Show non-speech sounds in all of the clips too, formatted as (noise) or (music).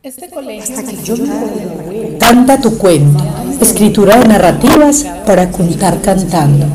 Este colegio Canta tu cuento, escritura de narrativas para contar cantando,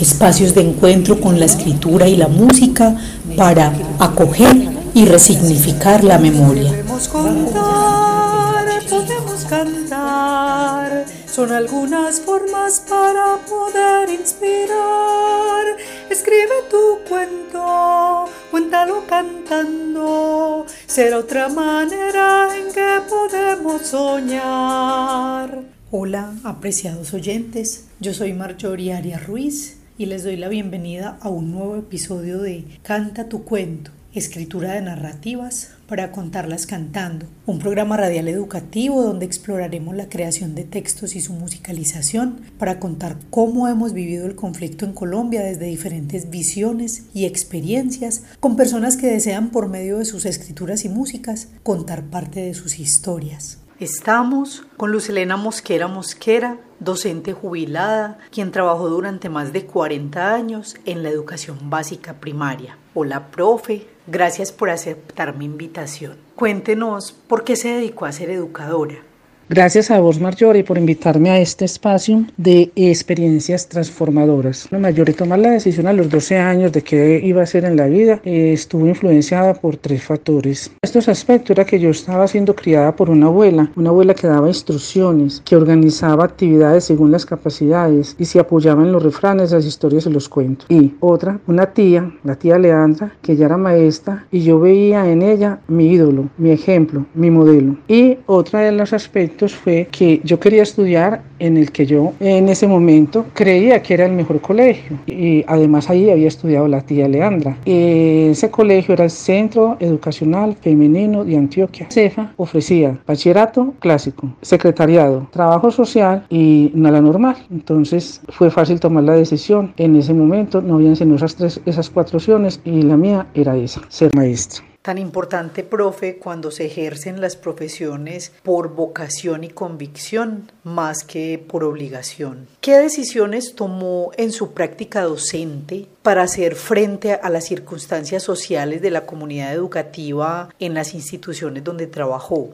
espacios de encuentro con la escritura y la música para acoger y resignificar la memoria. Podemos contar, podemos cantar, son algunas formas para poder inspirar. Escribe tu cuento, cuéntalo cantando, será otra manera en que podemos soñar. Hola, apreciados oyentes, yo soy Marjorie Arias Ruiz y les doy la bienvenida a un nuevo episodio de Canta tu cuento, escritura de narrativas para contarlas cantando, un programa radial educativo donde exploraremos la creación de textos y su musicalización para contar cómo hemos vivido el conflicto en Colombia desde diferentes visiones y experiencias con personas que desean por medio de sus escrituras y músicas contar parte de sus historias. Estamos con Luz Elena Mosquera Mosquera, docente jubilada, quien trabajó durante más de 40 años en la educación básica primaria. Hola, profe, gracias por aceptar mi invitación. Cuéntenos por qué se dedicó a ser educadora. Gracias a vos, Marjorie, por invitarme a este espacio de experiencias transformadoras. Marjorie tomar la decisión a los 12 años de qué iba a hacer en la vida eh, estuvo influenciada por tres factores. Estos aspectos era que yo estaba siendo criada por una abuela, una abuela que daba instrucciones, que organizaba actividades según las capacidades y se apoyaba en los refranes, las historias y los cuentos. Y otra, una tía, la tía Leandra, que ya era maestra y yo veía en ella mi ídolo, mi ejemplo, mi modelo. Y otra de los aspectos fue que yo quería estudiar en el que yo en ese momento creía que era el mejor colegio y además ahí había estudiado la tía Leandra. Ese colegio era el Centro Educacional Femenino de Antioquia. CEFA ofrecía bachillerato clásico, secretariado, trabajo social y nada normal. Entonces fue fácil tomar la decisión. En ese momento no habían sino esas, tres, esas cuatro opciones y la mía era esa, ser maestra tan importante, profe, cuando se ejercen las profesiones por vocación y convicción más que por obligación. ¿Qué decisiones tomó en su práctica docente para hacer frente a las circunstancias sociales de la comunidad educativa en las instituciones donde trabajó?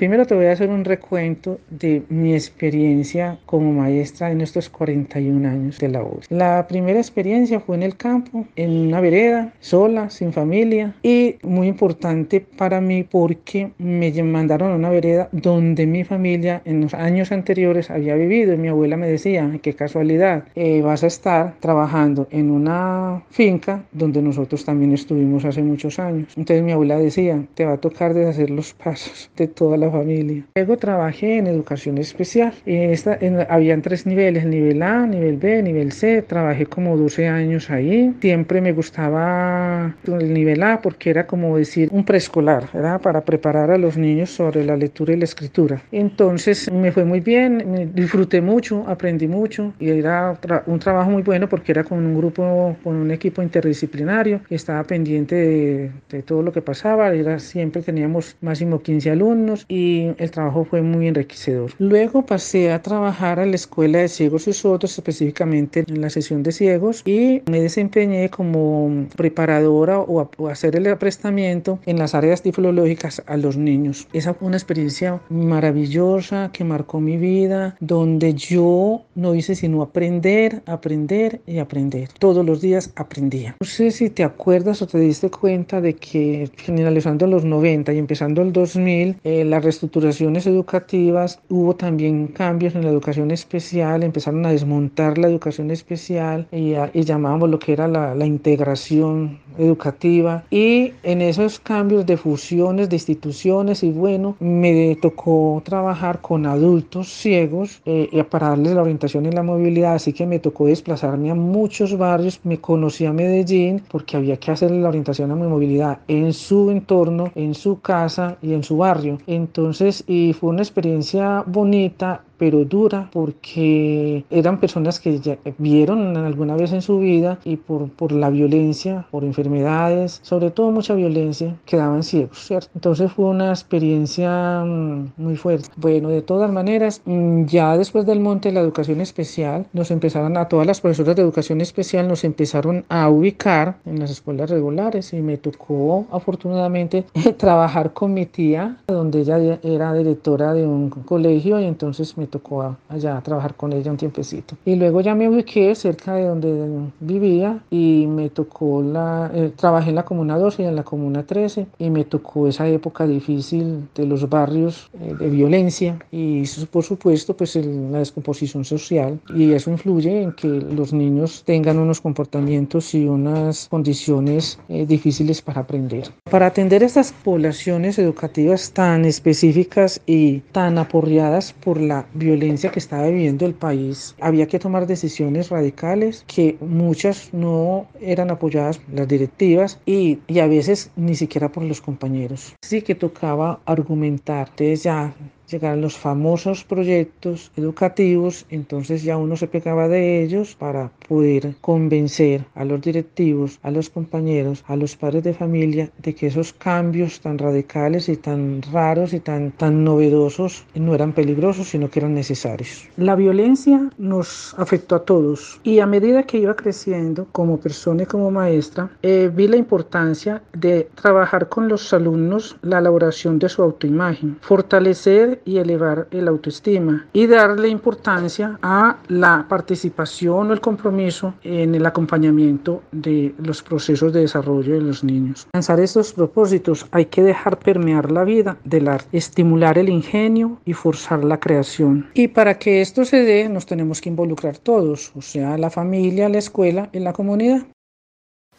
Primero te voy a hacer un recuento de mi experiencia como maestra en estos 41 años de la voz. La primera experiencia fue en el campo, en una vereda, sola, sin familia y muy importante para mí porque me mandaron a una vereda donde mi familia en los años anteriores había vivido y mi abuela me decía, qué casualidad, eh, vas a estar trabajando en una finca donde nosotros también estuvimos hace muchos años. Entonces mi abuela decía, te va a tocar deshacer los pasos de toda la familia. Luego trabajé en educación especial. En esta, habían tres niveles, nivel A, nivel B, nivel C. Trabajé como 12 años ahí. Siempre me gustaba el nivel A porque era como decir un preescolar, ¿verdad? Para preparar a los niños sobre la lectura y la escritura. Entonces me fue muy bien, me disfruté mucho, aprendí mucho y era un trabajo muy bueno porque era con un grupo, con un equipo interdisciplinario. Estaba pendiente de, de todo lo que pasaba. Era, siempre teníamos máximo 15 alumnos y y el trabajo fue muy enriquecedor. Luego pasé a trabajar a la Escuela de Ciegos y Sordos, específicamente en la sesión de ciegos, y me desempeñé como preparadora o, a, hacer el aprestamiento en las áreas tiflológicas a los niños. Esa fue una experiencia maravillosa que marcó mi vida, donde yo no hice sino aprender, aprender y aprender. Todos los días aprendía. No sé si te acuerdas o te diste cuenta de que finalizando los 90 y empezando el 2000, eh, la reestructuraciones educativas, hubo también cambios en la educación especial, empezaron a desmontar la educación especial y, y llamábamos lo que era la, la, integración educativa y en esos cambios de fusiones de instituciones y bueno, me tocó trabajar con adultos ciegos eh, para darles la orientación y la movilidad, así que me tocó desplazarme a muchos barrios, me conocí a Medellín porque había que hacer la orientación a mi movilidad en su entorno, en su casa y en su barrio. Entonces, y fue una experiencia bonita pero dura, porque eran personas que ya vieron alguna vez en su vida y por, por la violencia, por enfermedades, sobre todo mucha violencia, quedaban ciegos, ¿cierto? Entonces fue una experiencia mm, muy fuerte. Bueno, de todas maneras, mm, ya después del monte de la educación especial, nos empezaron a todas las profesoras de educación especial, nos empezaron a ubicar en las escuelas regulares y me tocó afortunadamente (laughs) trabajar con mi tía, donde ella era directora de un colegio y entonces me tocó allá trabajar con ella un tiempecito. Y luego ya me ubiqué cerca de donde vivía y me tocó la, eh, trabajé en la comuna 12 y en la comuna 13 y me tocó esa época difícil de los barrios eh, de violencia y eso, por supuesto pues la descomposición social y eso influye en que los niños tengan unos comportamientos y unas condiciones eh, difíciles para aprender. Para atender estas poblaciones educativas tan específicas y tan aporreadas por la violencia que estaba viviendo el país, había que tomar decisiones radicales que muchas no eran apoyadas las directivas y, y a veces ni siquiera por los compañeros. Sí que tocaba argumentar. Entonces ya llegaron los famosos proyectos educativos, entonces ya uno se pegaba de ellos para poder convencer a los directivos, a los compañeros, a los padres de familia de que esos cambios tan radicales y tan raros y tan, tan novedosos no eran peligrosos, sino que eran necesarios. La violencia nos afectó a todos y a medida que iba creciendo como persona y como maestra, eh, vi la importancia de trabajar con los alumnos la elaboración de su autoimagen, fortalecer y elevar el autoestima y darle importancia a la participación o el compromiso en el acompañamiento de los procesos de desarrollo de los niños. Lanzar estos propósitos hay que dejar permear la vida del arte, estimular el ingenio y forzar la creación. Y para que esto se dé nos tenemos que involucrar todos, o sea, la familia, la escuela y la comunidad.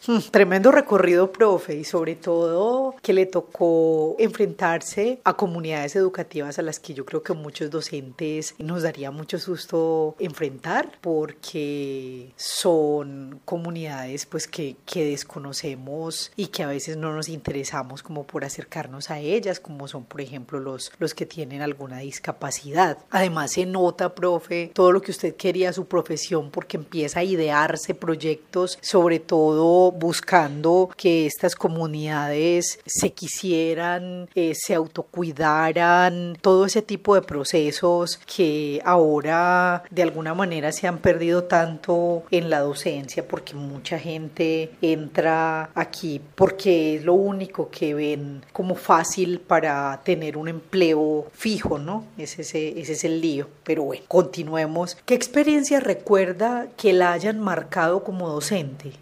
Hmm, tremendo recorrido, profe, y sobre todo que le tocó enfrentarse a comunidades educativas a las que yo creo que muchos docentes nos daría mucho susto enfrentar porque son comunidades pues que, que desconocemos y que a veces no nos interesamos como por acercarnos a ellas, como son por ejemplo los, los que tienen alguna discapacidad. Además se nota, profe, todo lo que usted quería su profesión porque empieza a idearse proyectos, sobre todo buscando que estas comunidades se quisieran, eh, se autocuidaran, todo ese tipo de procesos que ahora de alguna manera se han perdido tanto en la docencia porque mucha gente entra aquí porque es lo único que ven como fácil para tener un empleo fijo, ¿no? Ese, ese, ese es el lío. Pero bueno, continuemos. ¿Qué experiencia recuerda que la hayan marcado como docente?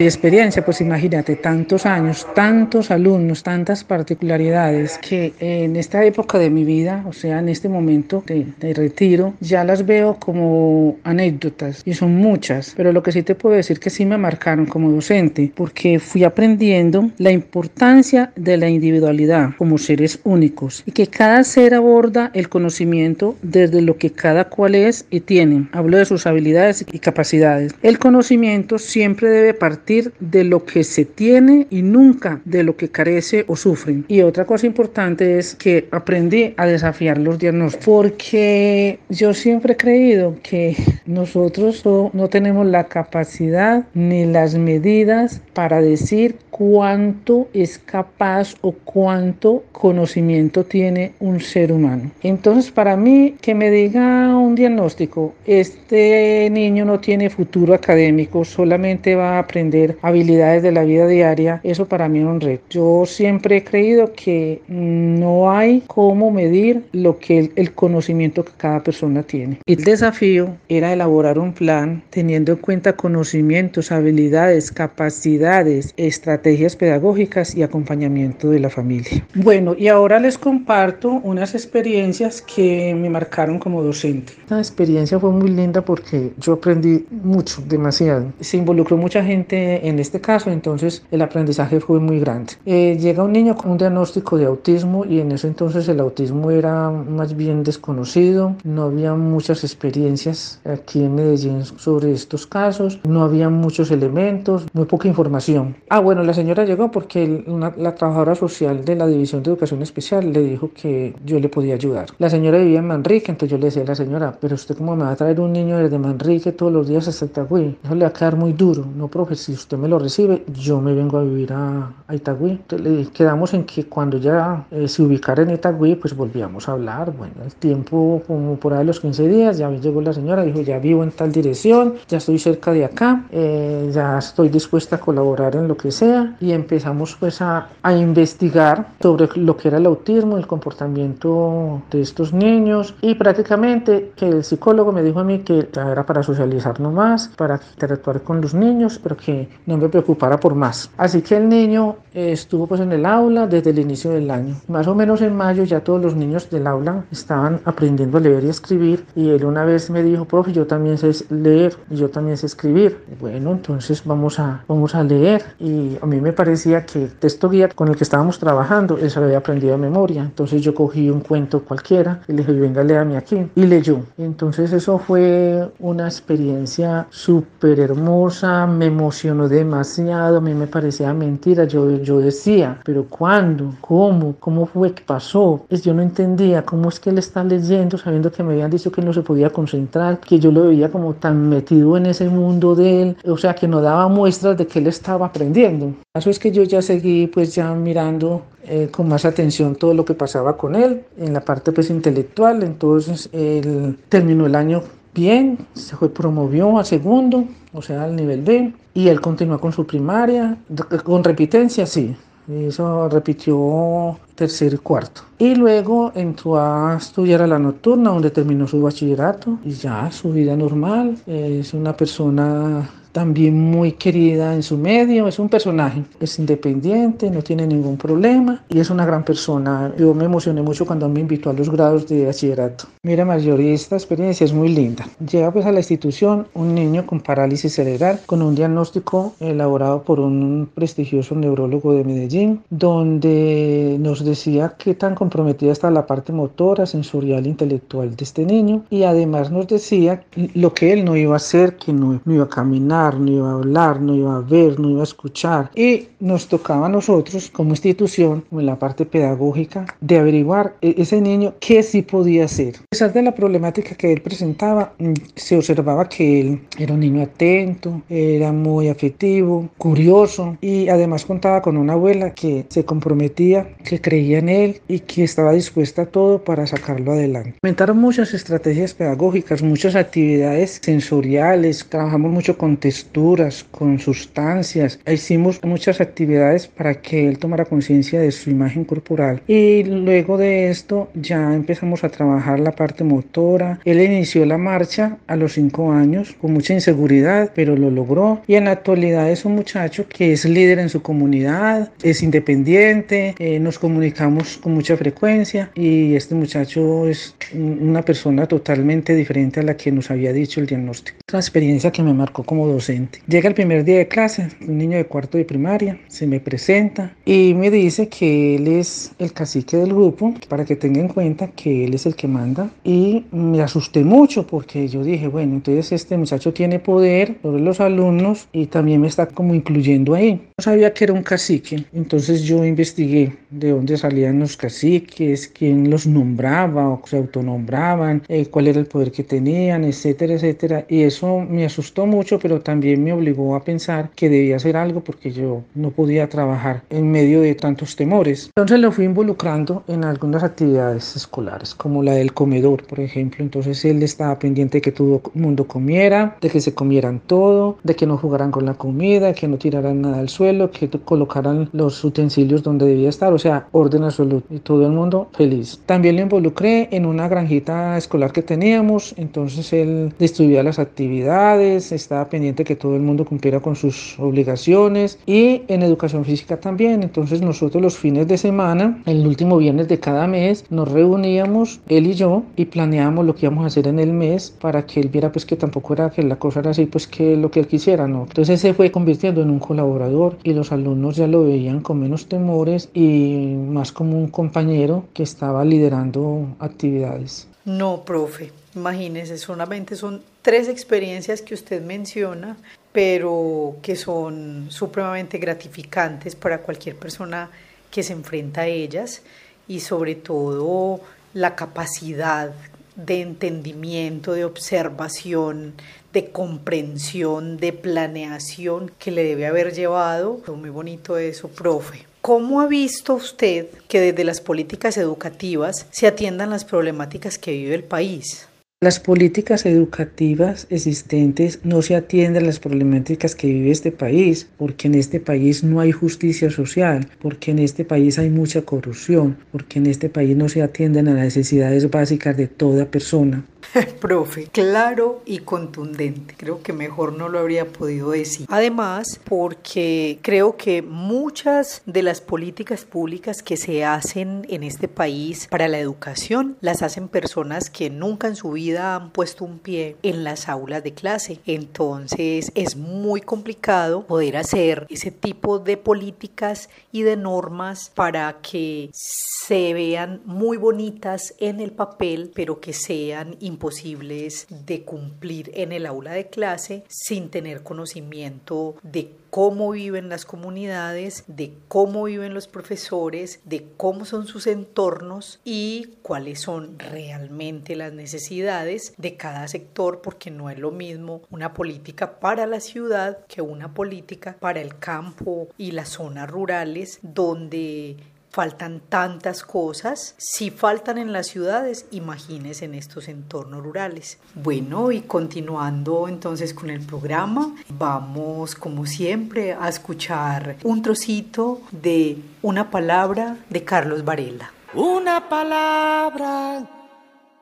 Experiencia, pues imagínate, tantos años, tantos alumnos, tantas particularidades que en esta época de mi vida, o sea, en este momento de, de, retiro, ya las veo como anécdotas y son muchas, pero lo que sí te puedo decir que sí me marcaron como docente, porque fui aprendiendo la importancia de la individualidad como seres únicos y que cada ser aborda el conocimiento desde lo que cada cual es y tiene. Hablo de sus habilidades y capacidades. El conocimiento siempre debe partir de lo que se tiene y nunca de lo que carece o sufren. Y otra cosa importante es que aprendí a desafiar los diagnósticos porque yo siempre he creído que nosotros no tenemos la capacidad ni las medidas para decir cuánto es capaz o cuánto conocimiento tiene un ser humano. Entonces, para mí, que me diga un diagnóstico, este niño no tiene futuro académico, solamente va a aprender habilidades de la vida diaria, eso para mí es un reto. Yo siempre he creído que no hay cómo medir lo que el, conocimiento que cada persona tiene. El desafío era elaborar un plan teniendo en cuenta conocimientos, habilidades, capacidades, estrategias, pedagógicas y acompañamiento de la familia. Bueno, y ahora les comparto unas experiencias que me marcaron como docente. Esta experiencia fue muy linda porque yo aprendí mucho, demasiado. Se involucró mucha gente en este caso, entonces el aprendizaje fue muy grande. Eh, llega un niño con un diagnóstico de autismo y en ese entonces el autismo era más bien desconocido, no había muchas experiencias aquí en Medellín sobre estos casos, no había muchos elementos, muy poca información. Ah, bueno, la señora llegó porque la trabajadora social de la División de Educación Especial le dijo que yo le podía ayudar. La señora vivía en Manrique, entonces yo le decía a la señora, pero usted cómo me va a traer un niño desde Manrique todos los días hasta Itagüí, eso le va a quedar muy duro. No, profe, si usted me lo recibe, yo me vengo a vivir a, a Itagüí. Entonces le quedamos en que cuando ya eh, se ubicara en Itagüí, pues volvíamos a hablar. Bueno, el tiempo, como por ahí los 15 días, ya llegó la señora, dijo, ya vivo en tal dirección, ya estoy cerca de acá, eh, ya estoy dispuesta a colaborar en lo que sea. Y empezamos pues a, a investigar sobre lo que era el autismo, el comportamiento de estos niños y prácticamente que el psicólogo me dijo a mí que era para socializar nomás, para interactuar con los niños, pero que no me preocupara por más. Así que el niño eh, estuvo pues en el aula desde el inicio del año. Más o menos en mayo ya todos los niños del aula estaban aprendiendo a leer y escribir y él una vez me dijo, profe, yo también sé leer y yo también sé escribir. Bueno, entonces vamos a, vamos a leer y a mí me parecía que el texto guía con el que estábamos trabajando, él se lo había aprendido de memoria. Entonces yo cogí un cuento cualquiera y le dije, venga, léame aquí. Y leyó. Entonces eso fue una experiencia súper hermosa, me emocionó demasiado, a mí me parecía mentira. Yo, yo decía, pero ¿cuándo? ¿Cómo? ¿Cómo fue que pasó? Es, yo no entendía cómo es que él está leyendo sabiendo que me habían dicho que no se podía concentrar, que yo lo veía como tan metido en ese mundo de él, o sea, que no daba muestras de que él estaba aprendiendo. Eso es que yo ya seguí pues ya mirando eh, con más atención todo lo que pasaba con él en la parte pues intelectual, entonces él terminó el año bien, se fue, promovió a segundo, o sea, al nivel B, y él continuó con su primaria, con repitencia, sí, eso repitió tercer y cuarto. Y luego entró a estudiar a la nocturna, donde terminó su bachillerato y ya su vida normal. Es una persona también muy querida en su medio, es un personaje, es independiente, no tiene ningún problema y es una gran persona. Yo me emocioné mucho cuando me invitó a los grados de bachillerato. Mira, mayor, esta experiencia es muy linda. Llega pues a la institución un niño con parálisis cerebral con un diagnóstico elaborado por un prestigioso neurólogo de Medellín, donde nos decía qué tan comprometida está la parte motora, sensorial, intelectual de este niño y además nos decía lo que él no iba a hacer, que no, no iba a caminar, no iba a hablar, no iba a ver, no iba a escuchar. Y nos tocaba a nosotros como institución, en la parte pedagógica, de averiguar e-, ese niño qué sí podía hacer. A pesar de la problemática que él presentaba, mm, se observaba que él era un niño atento, era muy afectivo, curioso y además contaba con una abuela que se comprometía, que creía en él y que estaba dispuesta a todo para sacarlo adelante. Inventaron muchas estrategias pedagógicas, muchas actividades sensoriales, trabajamos mucho con texturas, con sustancias. Hicimos muchas actividades para que él tomara conciencia de su imagen corporal. Y luego de esto ya empezamos a trabajar la parte motora. Él inició la marcha a los cinco años con mucha inseguridad, pero lo logró. Y en la actualidad es un muchacho que es líder en su comunidad, es independiente, eh, nos comunicamos con mucha frecuencia y este muchacho es una persona totalmente diferente a la que nos había dicho el diagnóstico. Una experiencia que me marcó como docente. Llega el primer día de clase, un niño de cuarto de primaria, se me presenta y me dice que él es el cacique del grupo, para que tenga en cuenta que él es el que manda. Y me asusté mucho porque yo dije, bueno, entonces este muchacho tiene poder sobre los alumnos y también me está como incluyendo ahí. No sabía que era un cacique, entonces yo investigué de dónde salían los caciques, quién los nombraba o se autonombraban, eh, cuál era el poder que tenían, etcétera, etcétera. Y eso me asustó mucho, pero también me obligó a pensar que debía hacer algo porque yo no podía trabajar en medio de tantos temores. Entonces lo fui involucrando en algunas actividades escolares, como la del comedor, por ejemplo. Entonces él estaba pendiente de que todo el mundo comiera, de que se comieran todo, de que no jugaran con la comida, que no tiraran nada al suelo, que colocaran los utensilios donde debía estar, o sea, orden absoluto y todo el mundo feliz. También lo involucré en una granjita escolar que teníamos, entonces él distribuía las actividades, estaba pendiente importante que todo el mundo cumpliera con sus obligaciones y en educación física también. Entonces nosotros los fines de semana, el último viernes de cada mes, nos reuníamos, él y yo, y planeábamos lo que íbamos a hacer en el mes para que él viera pues que tampoco era que la cosa era así, pues que lo que él quisiera, ¿no? Entonces se fue convirtiendo en un colaborador y los alumnos ya lo veían con menos temores y más como un compañero que estaba liderando actividades. No, profe, imagínese, solamente son tres experiencias que usted menciona, pero que son supremamente gratificantes para cualquier persona que se enfrenta a ellas y sobre todo la capacidad de entendimiento, de observación, de comprensión, de planeación que le debe haber llevado. Muy bonito eso, profe. ¿Cómo ha visto usted que desde las políticas educativas se atiendan las problemáticas que vive el país? Las políticas educativas existentes no se atienden a las problemáticas que vive este país, porque en este país no hay justicia social, porque en este país hay mucha corrupción, porque en este país no se atienden a las necesidades básicas de toda persona. (laughs) Profe, claro y contundente. Creo que mejor no lo habría podido decir. Además, porque creo que muchas de las políticas públicas que se hacen en este país para la educación las hacen personas que nunca en su vida han puesto un pie en las aulas de clase. Entonces es muy complicado poder hacer ese tipo de políticas y de normas para que se vean muy bonitas en el papel, pero que sean imposibles de cumplir en el aula de clase sin tener conocimiento de cómo viven las comunidades, de cómo viven los profesores, de cómo son sus entornos y cuáles son realmente las necesidades de cada sector, porque no es lo mismo una política para la ciudad que una política para el campo y las zonas rurales donde faltan tantas cosas. Si faltan en las ciudades, imagínense en estos entornos rurales. Bueno, y continuando entonces con el programa, vamos como siempre a escuchar un trocito de una palabra de Carlos Varela. Una palabra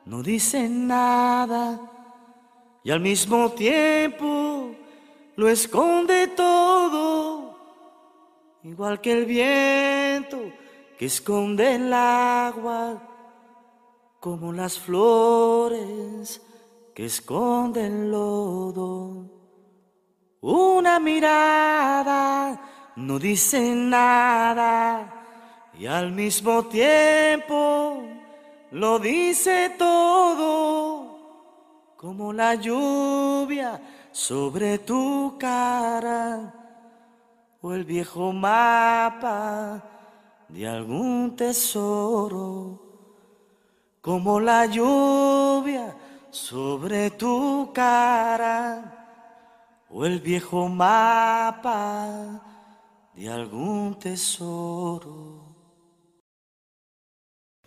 no dice nada y al mismo tiempo lo esconde todo, igual que el viento que esconde el agua como las flores que esconden el lodo. Una mirada no dice nada y al mismo tiempo lo dice todo, como la lluvia sobre tu cara o el viejo mapa de algún tesoro, como la lluvia sobre tu cara, o el viejo mapa de algún tesoro.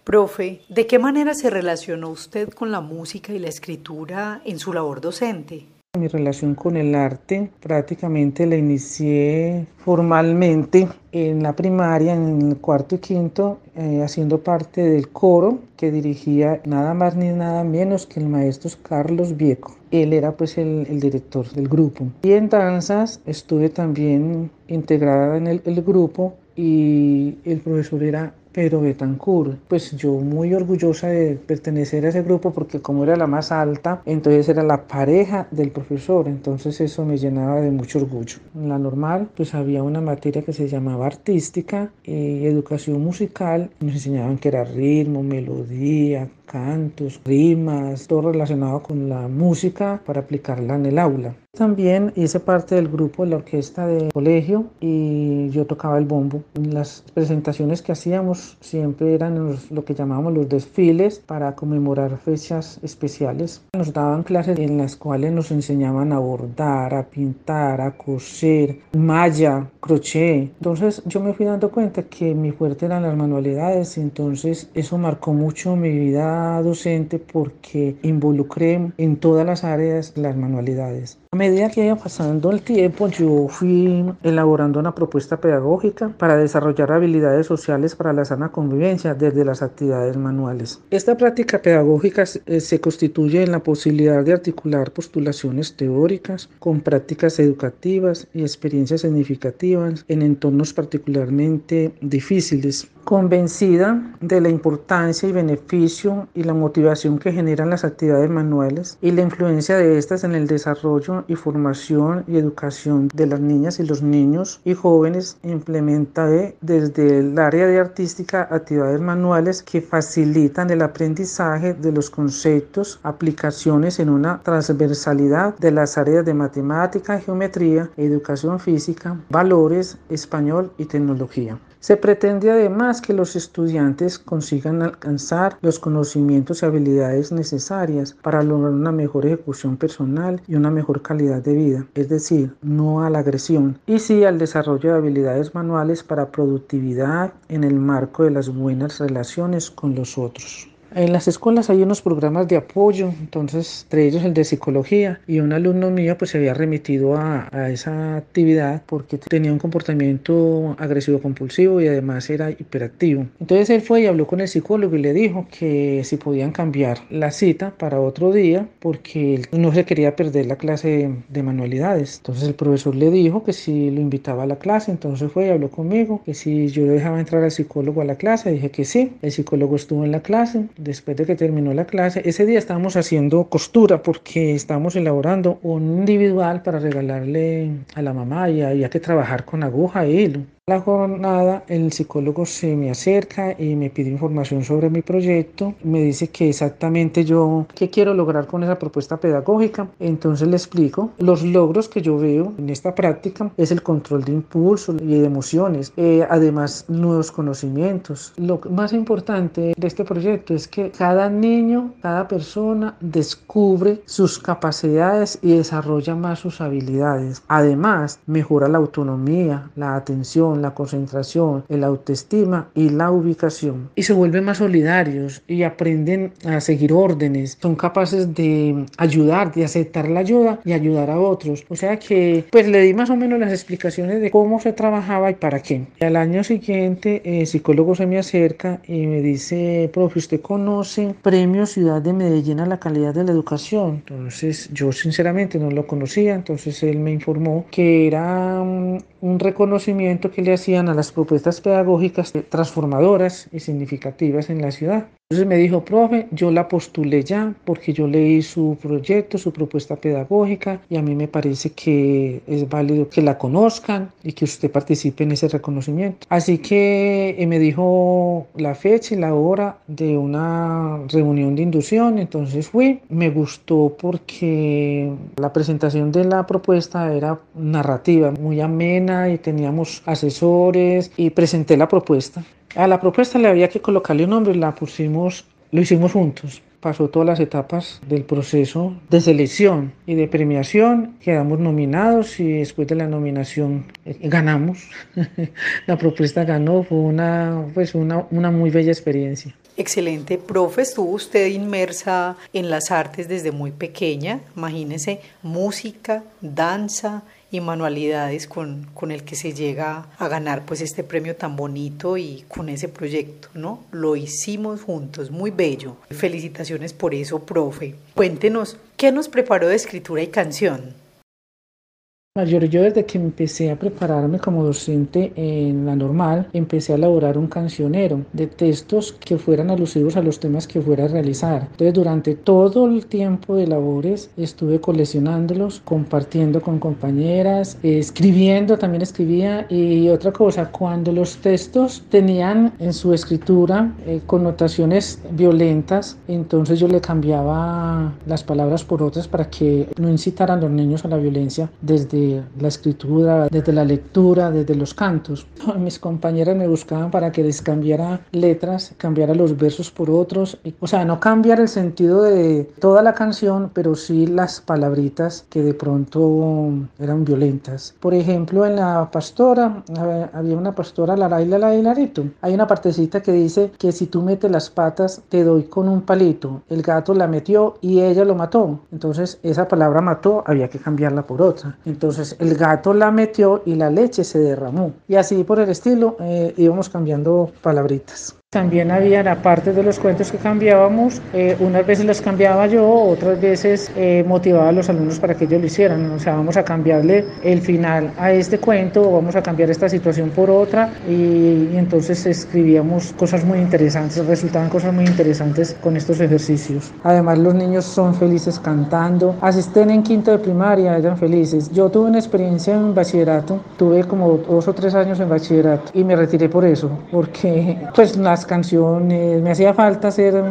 Profe, ¿de qué manera se relacionó usted con la música y la escritura en su labor docente? Mi relación con el arte prácticamente la inicié formalmente en la primaria, en el cuarto y quinto, eh, haciendo parte del coro que dirigía nada más ni nada menos que el maestro Carlos Vieco. Él era pues el, el director del grupo. Y en danzas estuve también integrada en el, el grupo y el profesor era Pedro Betancourt. Pues yo muy orgullosa de pertenecer a ese grupo porque como era la más alta, entonces era la pareja del profesor, entonces eso me llenaba de mucho orgullo. En la normal pues había una materia que se llamaba artística y educación musical, nos enseñaban que era ritmo, melodía, cantos, rimas, todo relacionado con la música para aplicarla en el aula. También hice parte del grupo de la orquesta de colegio y yo tocaba el bombo. Las presentaciones que hacíamos siempre eran lo que llamábamos los desfiles para conmemorar fechas especiales. Nos daban clases en las cuales nos enseñaban a bordar, a pintar, a coser, malla, crochet. Entonces yo me fui dando cuenta que mi fuerte eran las manualidades, entonces eso marcó mucho mi vida docente porque involucré en todas las áreas las manualidades. Medida que iba pasando el tiempo, yo fui elaborando una propuesta pedagógica para desarrollar habilidades sociales para la sana convivencia desde las actividades manuales. Esta práctica pedagógica eh, se constituye en la posibilidad de articular postulaciones teóricas con prácticas educativas y experiencias significativas en entornos particularmente difíciles convencida de la importancia y beneficio y la motivación que generan las actividades manuales y la influencia de estas en el desarrollo y formación y educación de las niñas y los niños y jóvenes implementaré desde el área de artística actividades manuales que facilitan el aprendizaje de los conceptos, aplicaciones en una transversalidad de las áreas de matemática, geometría, educación física, valores, español y tecnología. Se pretende además que los estudiantes consigan alcanzar los conocimientos y habilidades necesarias para lograr una mejor ejecución personal y una mejor calidad de vida, es decir, no a la agresión, y sí al desarrollo de habilidades manuales para productividad en el marco de las buenas relaciones con los otros. En las escuelas hay unos programas de apoyo, entonces entre ellos el de psicología y un alumno mío pues se había remitido a, a, esa actividad porque tenía un comportamiento agresivo compulsivo y además era hiperactivo. Entonces él fue y habló con el psicólogo y le dijo que si podían cambiar la cita para otro día porque él no se quería perder la clase de manualidades. Entonces el profesor le dijo que si lo invitaba a la clase, entonces fue y habló conmigo, que si yo dejaba entrar al psicólogo a la clase, dije que sí. El psicólogo estuvo en la clase, después de que terminó la clase, ese día estábamos haciendo costura porque estábamos elaborando un individual para regalarle a la mamá y había que trabajar con aguja e hilo la jornada el psicólogo se me acerca y me pide información sobre mi proyecto, me dice que exactamente yo qué quiero lograr con esa propuesta pedagógica, entonces le explico los logros que yo veo en esta práctica es el control de impulsos y de emociones, eh, además nuevos conocimientos. Lo más importante de este proyecto es que cada niño, cada persona descubre sus capacidades y desarrolla más sus habilidades. Además, mejora la autonomía, la atención, la concentración, el autoestima y la ubicación. Y se vuelven más solidarios y aprenden a seguir órdenes. Son capaces de ayudar, de aceptar la ayuda y ayudar a otros. O sea que pues le di más o menos las explicaciones de cómo se trabajaba y para qué. Y al año siguiente el psicólogo se me acerca y me dice, profe, ¿usted conoce Premio Ciudad de Medellín a la calidad de la educación? Entonces yo sinceramente no lo conocía, entonces él me informó que era un reconocimiento que le hacían a las propuestas pedagógicas transformadoras y significativas en la ciudad. Entonces me dijo, profe, yo la postulé ya porque yo leí su proyecto, su propuesta pedagógica y a mí me parece que es válido que la conozcan y que usted participe en ese reconocimiento. Así que eh, me dijo la fecha y la hora de una reunión de inducción, entonces fui. Me gustó porque la presentación de la propuesta era narrativa, muy amena y teníamos asesores y presenté la propuesta. A la propuesta le había que colocarle un nombre, la pusimos, lo hicimos juntos. Pasó todas las etapas del proceso de selección y de premiación, quedamos nominados y después de la nominación eh, ganamos. (laughs) la propuesta ganó, fue una, pues una, una muy bella experiencia. Excelente, profe, estuvo usted inmersa en las artes desde muy pequeña, imagínese, música, danza, y manualidades con, con, el que se llega a ganar pues este premio tan bonito y con ese proyecto, ¿no? Lo hicimos juntos, muy bello. Felicitaciones por eso, profe. Cuéntenos, ¿qué nos preparó de escritura y canción? Yo, yo desde que empecé a prepararme como docente en la normal, empecé a elaborar un cancionero de textos que fueran alusivos a los temas que fuera a realizar. Entonces durante todo el tiempo de labores estuve coleccionándolos, compartiendo con compañeras, escribiendo, también escribía. Y otra cosa, cuando los textos tenían en su escritura eh, connotaciones violentas, entonces yo le cambiaba las palabras por otras para que no incitaran a los niños a la violencia desde la escritura, desde la lectura, desde los cantos. (laughs) Mis compañeras me buscaban para que les cambiara letras, cambiara los versos por otros, o sea, no cambiar el sentido de toda la canción, pero sí las palabritas que de pronto eran violentas. Por ejemplo, en la pastora, había una pastora, la la la Larito. Hay una partecita que dice que si tú metes las patas, te doy con un palito. El gato la metió y ella lo mató. Entonces, esa palabra mató había que cambiarla por otra. Entonces, el gato la metió y la leche se derramó. Y así por el estilo eh, íbamos cambiando palabritas. También había la parte de los cuentos que cambiábamos, eh, unas veces los cambiaba yo, otras veces eh, motivaba a los alumnos para que ellos lo hicieran, o sea, vamos a cambiarle el final a este cuento, o vamos a cambiar esta situación por otra, y, entonces escribíamos cosas muy interesantes, resultaban cosas muy interesantes con estos ejercicios. Además, los niños son felices cantando, asisten en quinto de primaria, eran felices. Yo tuve una experiencia en bachillerato, tuve como dos o tres años en bachillerato, y me retiré por eso, porque pues las canciones, me hacía falta ser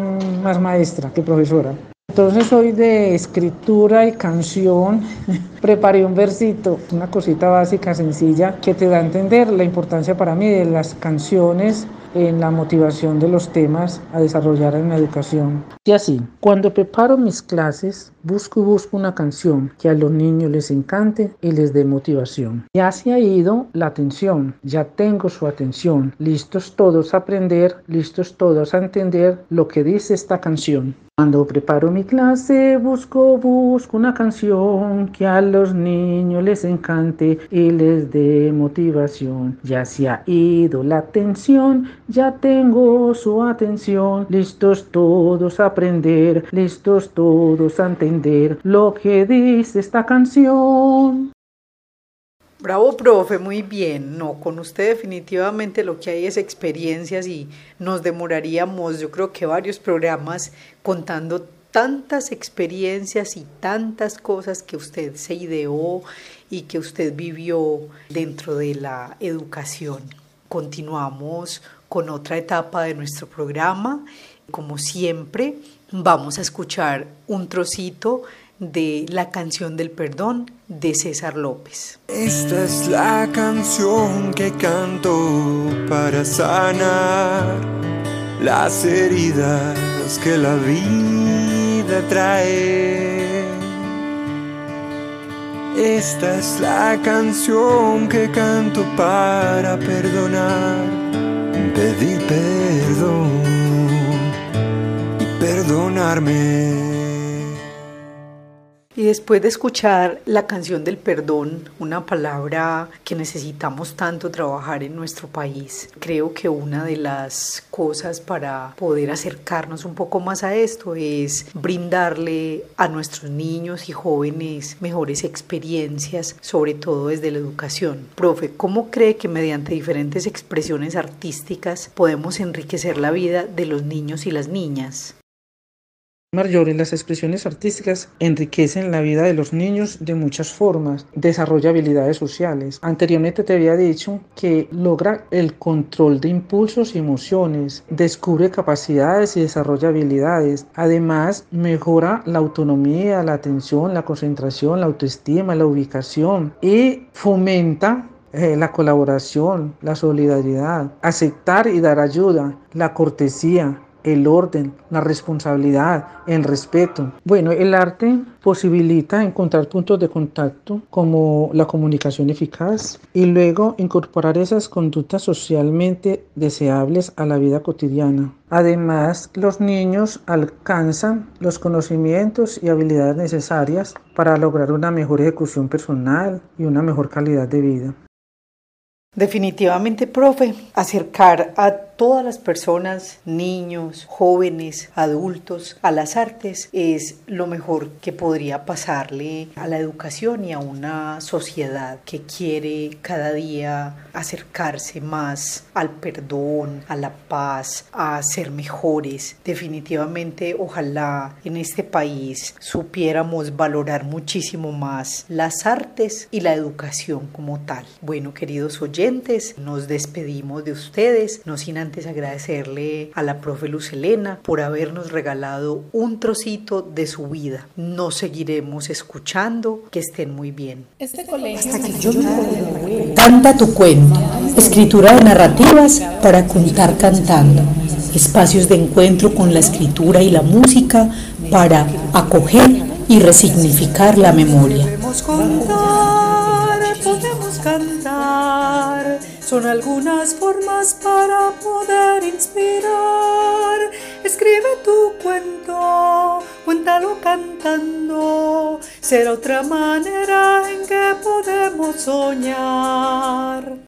más maestra que profesora. Entonces soy de escritura y canción. (laughs) Preparé un versito, una cosita básica, sencilla, que te da a entender la importancia para mí de las canciones en la motivación de los temas a desarrollar en la educación. Y así, cuando preparo mis clases, busco y busco una canción que a los niños les encante y les dé motivación. Ya se ha ido la atención, ya tengo su atención, listos todos a aprender, listos todos a entender lo que dice esta canción. Cuando preparo mi clase busco, busco una canción que a los niños les encante y les dé motivación. Ya se ha ido la atención, ya tengo su atención. Listos todos a aprender, listos todos a entender lo que dice esta canción. Bravo, profe, muy bien. No, con usted definitivamente lo que hay es experiencias y nos demoraríamos, yo creo que varios programas contando tantas experiencias y tantas cosas que usted se ideó y que usted vivió dentro de la educación. Continuamos con otra etapa de nuestro programa. Como siempre, vamos a escuchar un trocito de la canción del perdón de César López. Esta es la canción que canto para sanar las heridas que la vida trae. Esta es la canción que canto para perdonar, pedir perdón y perdonarme. Después de escuchar la canción del perdón, una palabra que necesitamos tanto trabajar en nuestro país, creo que una de las cosas para poder acercarnos un poco más a esto es brindarle a nuestros niños y jóvenes mejores experiencias, sobre todo desde la educación. Profe, ¿cómo cree que mediante diferentes expresiones artísticas podemos enriquecer la vida de los niños y las niñas? Marjorie, las expresiones artísticas enriquecen la vida de los niños de muchas formas, desarrolla habilidades sociales. Anteriormente te había dicho que logra el control de impulsos y emociones, descubre capacidades y desarrolla habilidades. Además, mejora la autonomía, la atención, la concentración, la autoestima, la ubicación y fomenta eh, la colaboración, la solidaridad, aceptar y dar ayuda, la cortesía, el orden, la responsabilidad, el respeto. Bueno, el arte posibilita encontrar puntos de contacto como la comunicación eficaz y luego incorporar esas conductas socialmente deseables a la vida cotidiana. Además, los niños alcanzan los conocimientos y habilidades necesarias para lograr una mejor ejecución personal y una mejor calidad de vida. Definitivamente, profe, acercar a todas las personas, niños, jóvenes, adultos, a las artes es lo mejor que podría pasarle a la educación y a una sociedad que quiere cada día acercarse más al perdón, a la paz, a ser mejores. Definitivamente, ojalá en este país supiéramos valorar muchísimo más las artes y la educación como tal. Bueno, queridos oyentes, nos despedimos de ustedes, no sin agradecerle a la profe Luz Elena por habernos regalado un trocito de su vida. Nos seguiremos escuchando. Que estén muy bien. Este colegio Canta tu cuento. Escritura de narrativas para contar cantando. Espacios de encuentro con la escritura y la música para acoger y resignificar la memoria. podemos contar, podemos cantar. Son algunas formas para poder inspirar. Escribe tu cuento, cuéntalo cantando. Será otra manera en que podemos soñar.